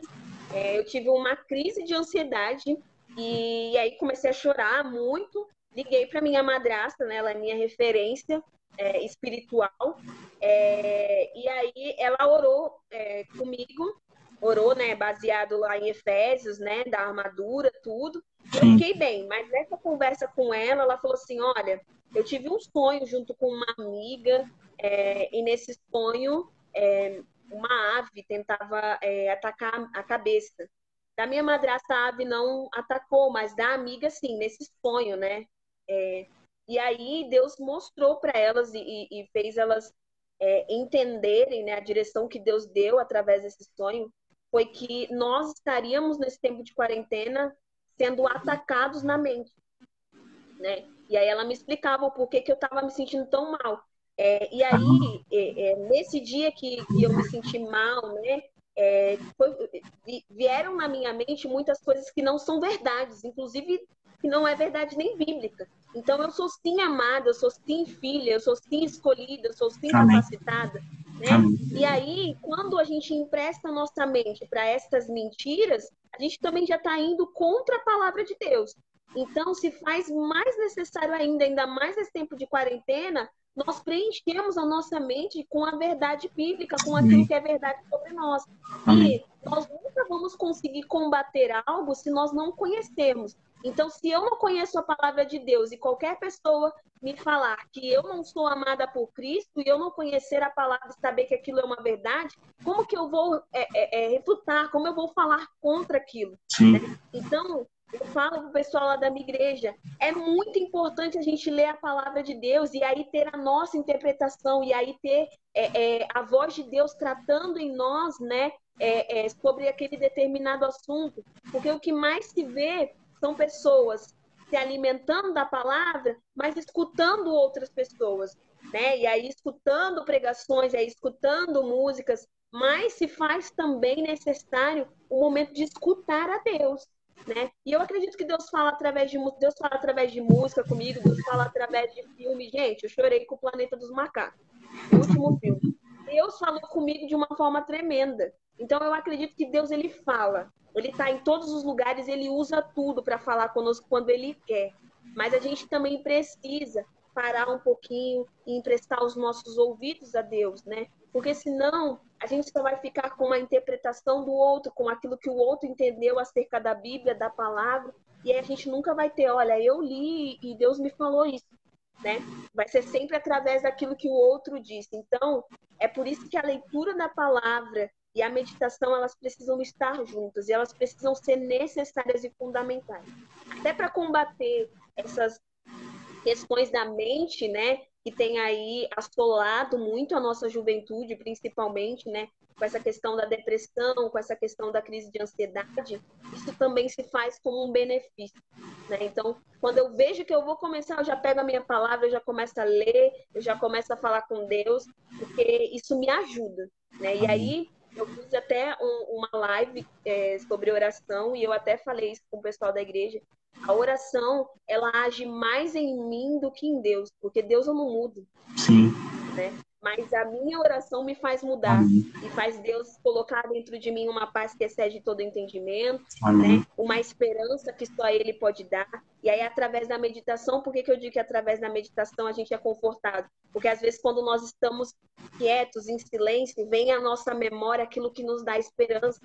é, eu tive uma crise de ansiedade e, e aí comecei a chorar muito. Liguei para minha madrasta, né? Ela é minha referência é, espiritual. É, e aí ela orou é, comigo, orou, né? Baseado lá em Efésios, né? Da armadura, tudo. Eu fiquei bem, mas nessa conversa com ela, ela falou assim: olha, eu tive um sonho junto com uma amiga, é, e nesse sonho é, uma ave tentava é, atacar a cabeça. Da minha madrasta, a ave não atacou, mas da amiga, sim, nesse sonho, né? É, e aí Deus mostrou para elas e, e, fez elas é, entenderem né, a direção que Deus deu através desse sonho, foi que nós estaríamos nesse tempo de quarentena sendo atacados na mente, né? E aí ela me explicava o porquê que eu estava me sentindo tão mal. É, e aí, é, é, nesse dia que, que, eu me senti mal, né? É, foi, vieram na minha mente muitas coisas que não são verdades, inclusive que não é verdade nem bíblica. Então, eu sou sim amada, eu sou sim filha, eu sou sim escolhida, eu sou sim Amém. capacitada. Né? E aí, quando a gente empresta nossa mente para estas mentiras, a gente também já está indo contra a palavra de Deus. Então, se faz mais necessário ainda, ainda mais nesse tempo de quarentena, nós preenchemos a nossa mente com a verdade bíblica, com aquilo que é verdade sobre nós. E nós nunca vamos conseguir combater algo se nós não conhecermos. Então, se eu não conheço a palavra de Deus e qualquer pessoa me falar que eu não sou amada por Cristo e eu não conhecer a palavra e saber que aquilo é uma verdade, como que eu vou é, é, é, refutar? Como eu vou falar contra aquilo? Né? Então, eu falo para o pessoal lá da minha igreja, é muito importante a gente ler a palavra de Deus e aí ter a nossa interpretação e aí ter é, é, a voz de Deus tratando em nós, né, é, é, sobre aquele determinado assunto, porque o que mais se vê são pessoas se alimentando da palavra, mas escutando outras pessoas, né? E aí escutando pregações, aí escutando músicas, mas se faz também necessário o momento de escutar a Deus, né? E eu acredito que Deus fala através de Deus fala através de música comigo, Deus fala através de filme. Gente, eu chorei com o Planeta dos Macacos, o último filme. Deus falou comigo de uma forma tremenda. Então eu acredito que Deus ele fala. Ele está em todos os lugares, ele usa tudo para falar conosco quando ele quer. Mas a gente também precisa parar um pouquinho e emprestar os nossos ouvidos a Deus, né? Porque senão a gente só vai ficar com a interpretação do outro, com aquilo que o outro entendeu acerca da Bíblia, da palavra, e aí a gente nunca vai ter, olha, eu li e Deus me falou isso, né? Vai ser sempre através daquilo que o outro disse. Então, é por isso que a leitura da palavra e a meditação elas precisam estar juntas e elas precisam ser necessárias e fundamentais. Até para combater essas questões da mente, né, que tem aí assolado muito a nossa juventude, principalmente, né, com essa questão da depressão, com essa questão da crise de ansiedade, isso também se faz como um benefício, né? Então, quando eu vejo que eu vou começar, eu já pego a minha palavra, eu já começo a ler, eu já começo a falar com Deus, porque isso me ajuda, né? E aí eu fiz até um, uma live é, sobre oração e eu até falei isso com o pessoal da igreja. A oração, ela age mais em mim do que em Deus, porque Deus eu não mudo. Sim. Né? Mas a minha oração me faz mudar Amém. e faz Deus colocar dentro de mim uma paz que excede todo entendimento, né? uma esperança que só Ele pode dar. E aí, através da meditação, por que, que eu digo que através da meditação a gente é confortado? Porque às vezes, quando nós estamos quietos, em silêncio, vem à nossa memória aquilo que nos dá esperança.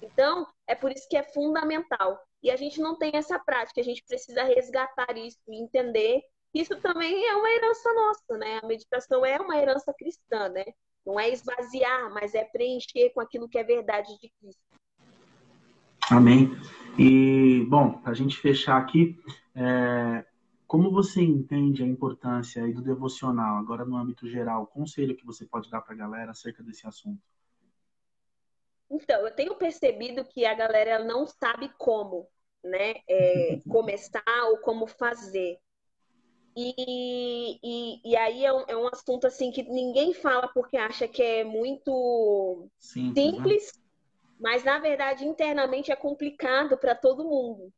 Então, é por isso que é fundamental. E a gente não tem essa prática, a gente precisa resgatar isso e entender isso também é uma herança nossa, né? A meditação é uma herança cristã, né? Não é esvaziar, mas é preencher com aquilo que é verdade de Cristo. Amém. E, bom, para a gente fechar aqui, é, Como você entende a importância do devocional, agora no âmbito geral? Conselho que você pode dar para a galera acerca desse assunto? Então, eu tenho percebido que a galera não sabe como, né, é, começar ou como fazer. E, e, e aí é um, é um, assunto assim que ninguém fala porque acha que é muito simples, né? simples né? mas na verdade internamente é complicado para todo mundo,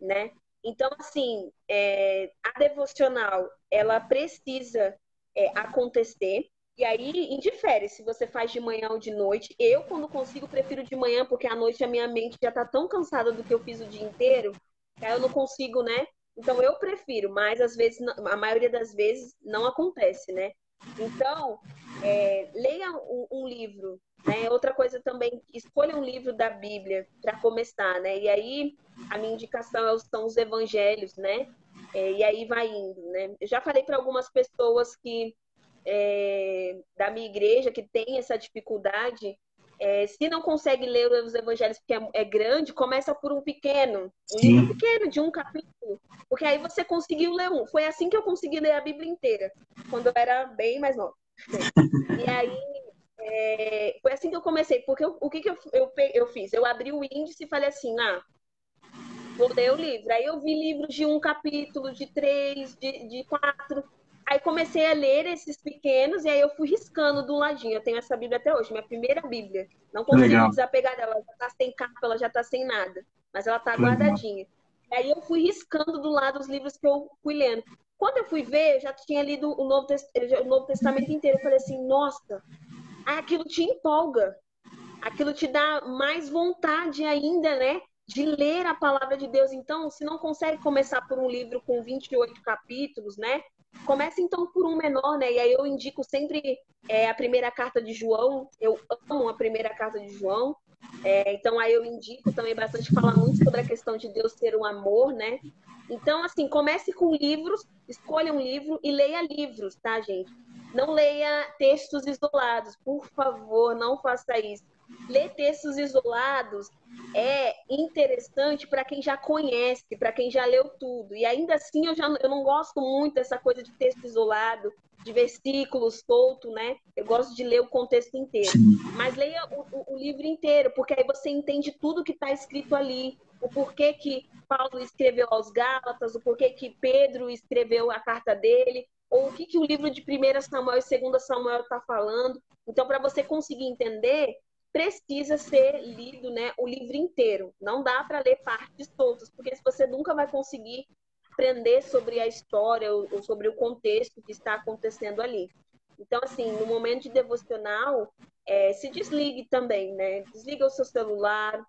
né? Então assim, é, a devocional ela precisa é, acontecer e aí indifere se você faz de manhã ou de noite. Eu quando consigo prefiro de manhã porque à noite a minha mente já está tão cansada do que eu fiz o dia inteiro que aí eu não consigo, né? Então eu prefiro, mas às vezes, a maioria das vezes, não acontece, né? Então, é, leia um, um, livro, né? Outra coisa também, escolha um livro da Bíblia para começar, né? E aí, a minha indicação é são os evangelhos, né? É, e aí vai indo, né? Eu já falei para algumas pessoas que é, da minha igreja que tem essa dificuldade é, se não consegue ler os evangelhos porque é, é grande, começa por um pequeno, um Sim. livro pequeno, de um capítulo. Porque aí você conseguiu ler um. Foi assim que eu consegui ler a Bíblia inteira, quando eu era bem mais nova. e aí, é, foi assim que eu comecei. Porque eu, o que, que eu, eu, eu fiz? Eu abri o índice e falei assim, ah, vou ler o livro. Aí eu vi livros de um capítulo, de três, de, de quatro. Aí comecei a ler esses pequenos e aí eu fui riscando do ladinho. Eu tenho essa Bíblia até hoje, minha primeira Bíblia. Não consigo Legal. desapegar dela, ela já tá sem capa, ela já tá sem nada. Mas ela tá Legal. guardadinha. Aí eu fui riscando do lado os livros que eu fui lendo. Quando eu fui ver, eu já tinha lido o Novo, o Novo Testamento inteiro. Eu falei assim, nossa, aquilo te empolga. Aquilo te dá mais vontade ainda, né? de ler a palavra de Deus. Então, se não consegue começar por um livro com 28 capítulos, né? Começa então por um menor, né? E aí eu indico sempre é, a primeira carta de João. Eu amo a primeira carta de João. É, então aí eu indico também bastante falar muito sobre a questão de Deus ser um amor, né? Então, assim, comece com livros, escolha um livro e leia livros, tá, gente? Não leia textos isolados, por favor, não faça isso ler textos isolados é interessante para quem já conhece, para quem já leu tudo. E ainda assim eu já eu não gosto muito dessa coisa de texto isolado, de versículos solto, né? Eu gosto de ler o contexto inteiro. Mas leia o, o, o livro inteiro, porque aí você entende tudo que está escrito ali. O porquê que Paulo escreveu aos Gálatas, o porquê que Pedro escreveu a carta dele, ou o que, que o livro de 1 Samuel e 2 Samuel está falando. Então, para você conseguir entender, precisa ser lido né, o livro inteiro. Não dá para ler partes soltas, porque você nunca vai conseguir aprender sobre a história ou, ou, sobre o contexto que está acontecendo ali. Então, assim, no momento de devocional, é, se desligue também, né? Desliga o seu celular.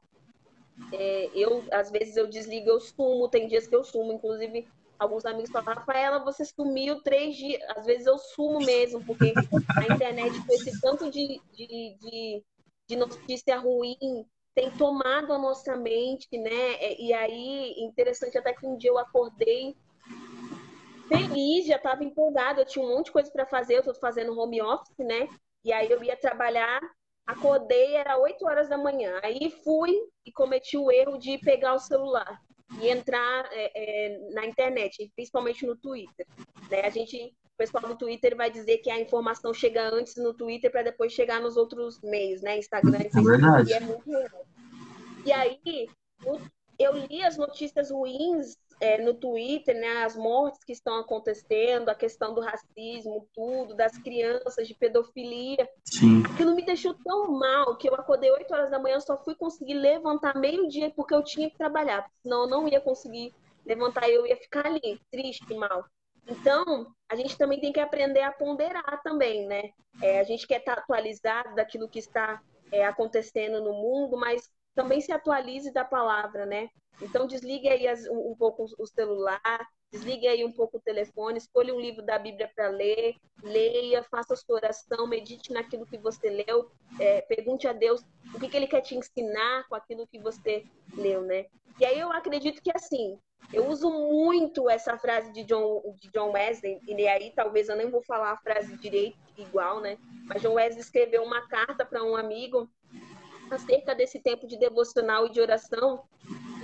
É, eu, às vezes, eu desligo, eu sumo. Tem dias que eu sumo, inclusive alguns amigos falam, Rafaela, você sumiu três dias. Às vezes eu sumo mesmo, porque a internet com esse tanto de, de, de de notícia ruim tem tomado a nossa mente, né? É, e aí, interessante até que um dia eu acordei feliz, já estava empolgada, eu tinha um monte de coisa para fazer, eu estou fazendo home office, né? E aí eu ia trabalhar, acordei, era 8 horas da manhã. Aí fui e cometi o erro de pegar o celular e entrar é, é, na internet, principalmente no Twitter. Né? A gente o pessoal do Twitter vai dizer que a informação chega antes no Twitter para depois chegar nos outros meios, né? Instagram e é Facebook. E é muito. E aí, eu li as notícias ruins é, no Twitter, né? As mortes que estão acontecendo, a questão do racismo, tudo, das crianças, de pedofilia. Sim. Aquilo me deixou tão mal que eu acordei 8 horas da manhã, só fui conseguir levantar meio-dia porque eu tinha que trabalhar, senão eu não ia conseguir levantar, eu ia ficar ali, triste, mal. Então, a gente também tem que aprender a ponderar também, né? É, a gente quer estar atualizado daquilo que está é, acontecendo no mundo, mas também se atualize da palavra, né? Então, desligue aí as, um, um, pouco o celular, desligue aí um pouco o telefone, escolha um livro da Bíblia para ler, leia, faça sua oração, medite naquilo que você leu, é, pergunte a Deus o que, que Ele quer te ensinar com aquilo que você leu, né? E aí eu acredito que, assim, eu uso muito essa frase de John, de John Wesley, e aí talvez eu nem vou falar a frase direito igual, né? Mas John Wesley escreveu uma carta para um amigo acerca desse tempo de devocional e de oração.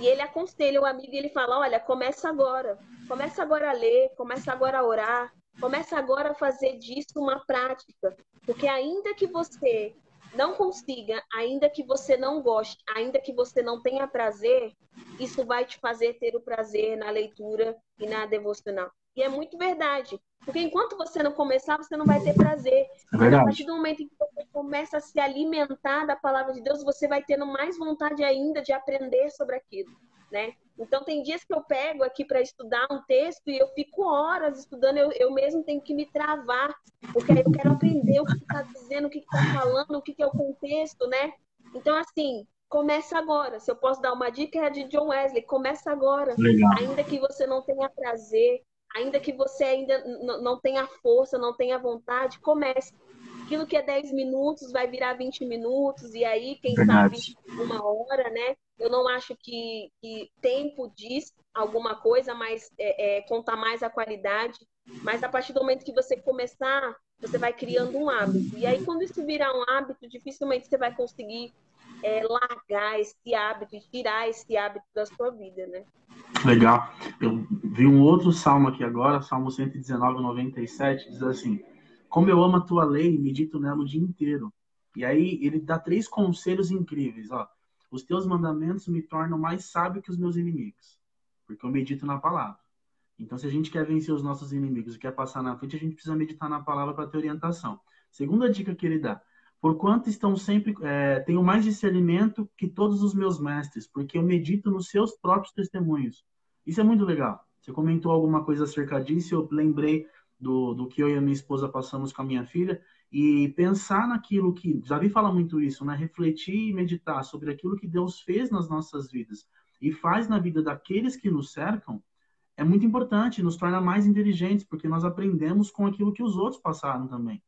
E ele aconselha o amigo e ele fala: olha, começa agora. Começa agora a ler, começa agora a orar, começa agora a fazer disso uma prática. Porque ainda que você não consiga, ainda que você não goste, ainda que você não tenha prazer, isso vai te fazer ter o prazer na leitura e na devocional. E é muito verdade. Porque enquanto você não começar, você não vai ter prazer. É Mas a partir do momento em que você começa a se alimentar da palavra de Deus, você vai tendo mais vontade ainda de aprender sobre aquilo, né? Então tem dias que eu pego aqui para estudar um texto e eu fico horas estudando, eu, eu mesmo tenho que me travar, porque aí eu quero aprender o que está dizendo, o que está falando, o que, que é o contexto, né? Então, assim, começa agora. Se eu posso dar uma dica, é a de John Wesley, começa agora. Legal. Ainda que você não tenha prazer, ainda que você ainda não tenha força, não tenha vontade, comece. Aquilo que é 10 minutos vai virar 20 minutos, e aí, quem Verdade. sabe, uma hora, né? Eu não acho que, que tempo diz alguma coisa, mas é, é, conta mais a qualidade. Mas a partir do momento que você começar, você vai criando um hábito. E aí, quando isso virar um hábito, dificilmente você vai conseguir é, largar esse hábito, tirar esse hábito da sua vida, né? Legal. Eu vi um outro salmo aqui agora, Salmo 119, 97, diz assim: Como eu amo a tua lei, medito nela o dia inteiro. E aí ele dá três conselhos incríveis, ó. Os teus mandamentos me tornam mais sábio que os meus inimigos, porque eu medito na palavra. Então, se a gente quer vencer os nossos inimigos e quer passar na frente, a gente precisa meditar na palavra para ter orientação. Segunda dica que ele dá: Porquanto estão sempre é, tenho mais discernimento que todos os meus mestres, porque eu medito nos seus próprios testemunhos. Isso é muito legal. Você comentou alguma coisa acerca disso, eu lembrei do, do que eu e a minha esposa passamos com a minha filha, e pensar naquilo que. Já vi falar muito isso, né? Refletir e meditar sobre aquilo que Deus fez nas nossas vidas e faz na vida daqueles que nos cercam, é muito importante, nos torna mais inteligentes, porque nós aprendemos com aquilo que os outros passaram também.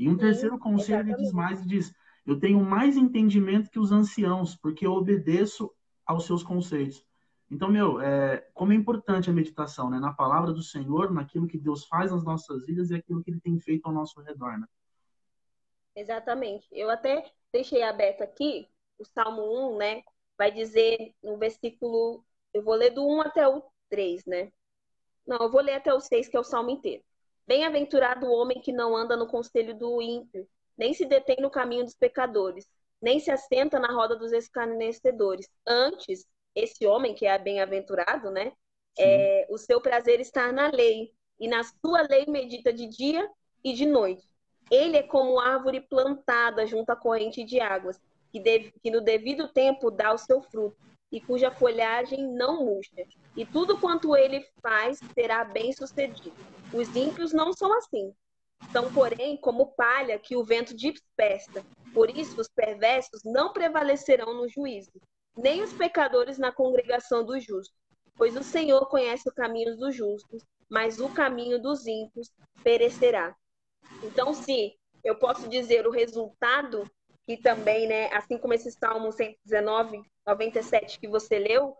E um Sim, terceiro conselho ele diz mais, diz, eu tenho mais entendimento que os anciãos, porque eu obedeço aos seus conceitos. Então, meu, é, como é importante a meditação, né? Na palavra do Senhor, naquilo que Deus faz nas nossas vidas e aquilo que Ele tem feito ao nosso redor, né? Exatamente. Eu até deixei aberto aqui o Salmo 1, né? Vai dizer no versículo, eu vou ler do 1 até o 3, né? Não, eu vou ler até o 6, que é o salmo inteiro. Bem-aventurado o homem que não anda no conselho do ímpio, nem se detém no caminho dos pecadores, nem se assenta na roda dos escarnecedores. Antes, esse homem que é bem-aventurado, né? É, o seu prazer está na lei, e na sua lei medita de dia e de noite. Ele é como árvore plantada junto à corrente de águas, que, que no devido tempo dá o seu fruto, e cuja folhagem não murcha. E tudo quanto ele faz será bem sucedido. Os ímpios não são assim. São, porém, como palha que o vento dispersa. Por isso, os perversos não prevalecerão no juízo, nem os pecadores na congregação dos justos. Pois o Senhor conhece os caminhos dos justos, mas o caminho dos ímpios perecerá. Então, se eu posso dizer o resultado, que também, né, assim como esse Salmo 119, 97 que você leu,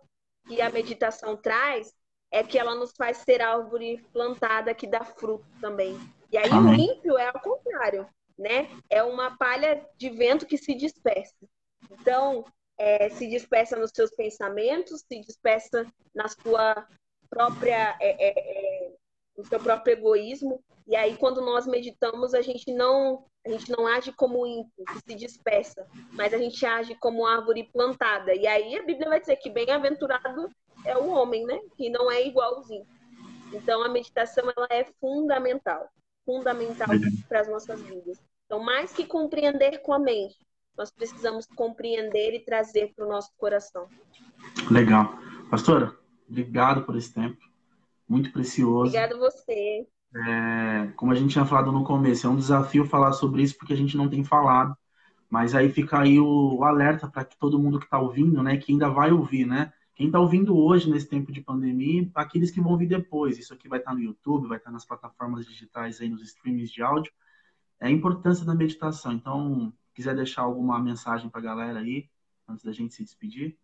que a meditação traz, é que ela nos faz ser árvore plantada que dá fruto também. E aí Amém. o ímpio é ao contrário, né? É uma palha de vento que se dispersa. Então, é, se dispersa nos seus pensamentos, se dispersa na sua própria, é, é, é, no seu próprio egoísmo. E aí, quando nós meditamos, a gente não a gente não age como ímpio, que se dispersa, mas a gente age como árvore plantada. E aí a Bíblia vai dizer que bem-aventurado é o homem, né? Que não é igualzinho. Então a meditação ela é fundamental, fundamental para as nossas vidas. Então, mais que compreender com a mente, nós precisamos compreender e trazer para o nosso coração. Legal. Pastora, obrigado por esse tempo. Muito precioso. Obrigado você. É, como a gente tinha falado no começo, é um desafio falar sobre isso porque a gente não tem falado. Mas aí fica aí o, o alerta para que todo mundo que está ouvindo, né, que ainda vai ouvir, né, quem está ouvindo hoje, nesse tempo de pandemia, aqueles que vão ouvir depois. Isso aqui vai estar tá no YouTube, vai estar tá nas plataformas digitais aí, nos streamings de áudio. É a importância da meditação. Então, quiser deixar alguma mensagem para a galera aí, antes da gente se despedir.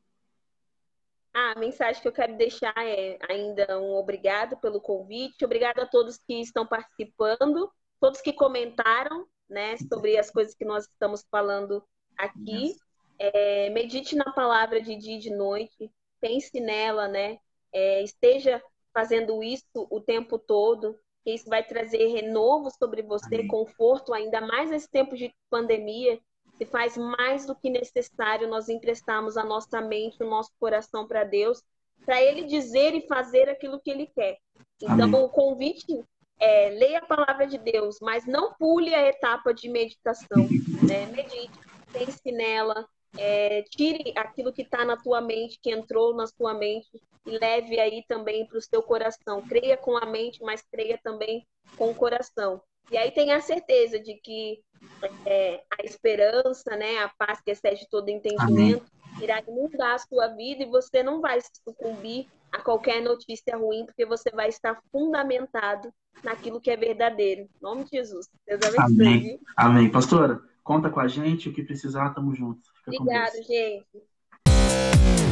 Ah, a mensagem que eu quero deixar é ainda um obrigado pelo convite, obrigado a todos que estão participando, todos que comentaram, né, sobre as coisas que nós estamos falando aqui. É, medite na palavra de dia e de noite, pense nela, né? É, esteja fazendo isso o tempo todo, que isso vai trazer renovo sobre você, Amém. conforto, ainda mais nesse tempo de pandemia, se faz mais do que necessário nós emprestarmos a nossa mente, o nosso coração para Deus, para Ele dizer e fazer aquilo que Ele quer. Então, Amém. o convite é leia a palavra de Deus, mas não pule a etapa de meditação. Né? Medite, pense nela, é, tire aquilo que está na tua mente, que entrou na sua mente, e leve aí também para o seu coração. Creia com a mente, mas creia também com o coração. E aí tenha certeza de que é, a esperança, né, a paz que excede todo entendimento, Amém. irá mudar a sua vida e você não vai sucumbir a qualquer notícia ruim, porque você vai estar fundamentado naquilo que é verdadeiro. Em nome de Jesus. Deus abençoe. Amém. Amém. Pastora, conta com a gente, o que precisar, tamo junto. Fica Obrigado, gente.